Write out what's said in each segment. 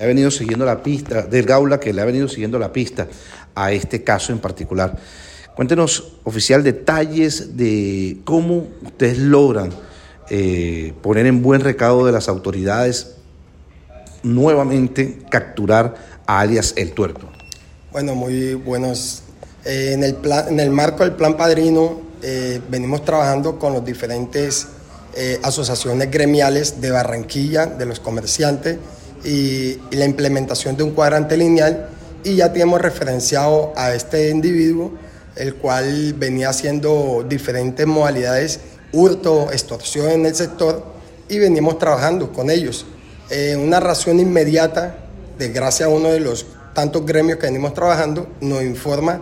ha venido siguiendo la pista, del Gaula, que le ha venido siguiendo la pista a este caso en particular. Cuéntenos, oficial, detalles de cómo ustedes logran eh, poner en buen recado de las autoridades nuevamente capturar a alias El Tuerto. Bueno, muy buenos. Eh, en, el marco del Plan Padrino eh, venimos trabajando con las diferentes asociaciones gremiales de Barranquilla, de los comerciantes, y, la implementación de un cuadrante lineal y ya tenemos referenciado a este individuo, el cual venía haciendo diferentes modalidades, hurto, extorsión en el sector y venimos trabajando con ellos. Una ración inmediata, de gracias a uno de los tantos gremios que venimos trabajando, nos informa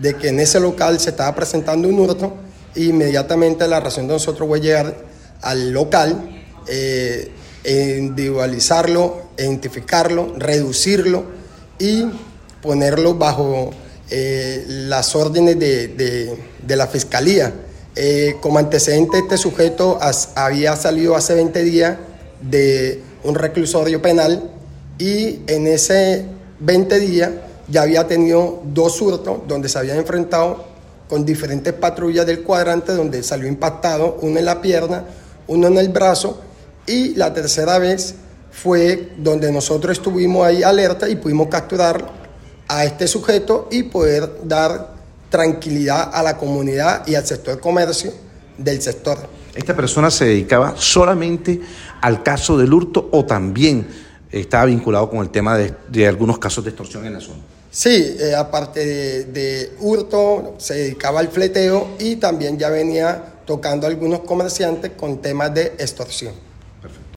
de que en ese local se estaba presentando un hurto e inmediatamente la ración de nosotros fue llegar al local, eh, individualizarlo, identificarlo, reducirlo y ponerlo bajo eh, las órdenes de, la Fiscalía. Eh, como antecedente, este sujeto había salido hace 20 días de un reclusorio penal y en ese 20 días ya había tenido dos hurtos donde se había enfrentado con diferentes patrullas del cuadrante donde salió impactado, uno en la pierna, uno en el brazo y la tercera vez fue donde nosotros estuvimos ahí alerta y pudimos capturar a este sujeto y poder dar tranquilidad a la comunidad y al sector comercio del sector. ¿Esta persona se dedicaba solamente al caso del hurto o también estaba vinculado con el tema de, algunos casos de extorsión en la zona? Sí, eh, aparte de, de, hurto, se dedicaba al fleteo y también ya venía tocando a algunos comerciantes con temas de extorsión.